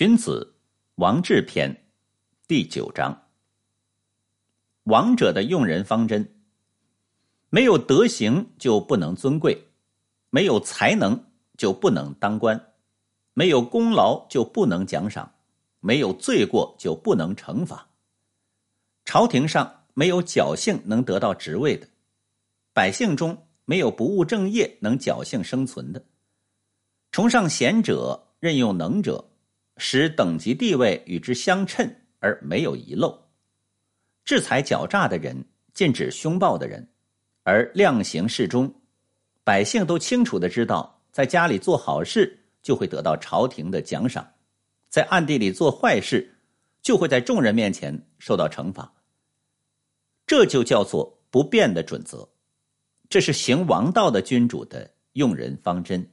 荀子·王志篇第九章：王者的用人方针。没有德行就不能尊贵，没有才能就不能当官，没有功劳就不能奖赏，没有罪过就不能惩罚。朝廷上没有侥幸能得到职位的，百姓中没有不务正业能侥幸生存的。崇尚贤者，任用能者。使等级地位与之相称而没有遗漏，制裁狡诈的人，禁止凶暴的人，而量刑适中，百姓都清楚的知道，在家里做好事就会得到朝廷的奖赏，在暗地里做坏事就会在众人面前受到惩罚。这就叫做不变的准则，这是行王道的君主的用人方针。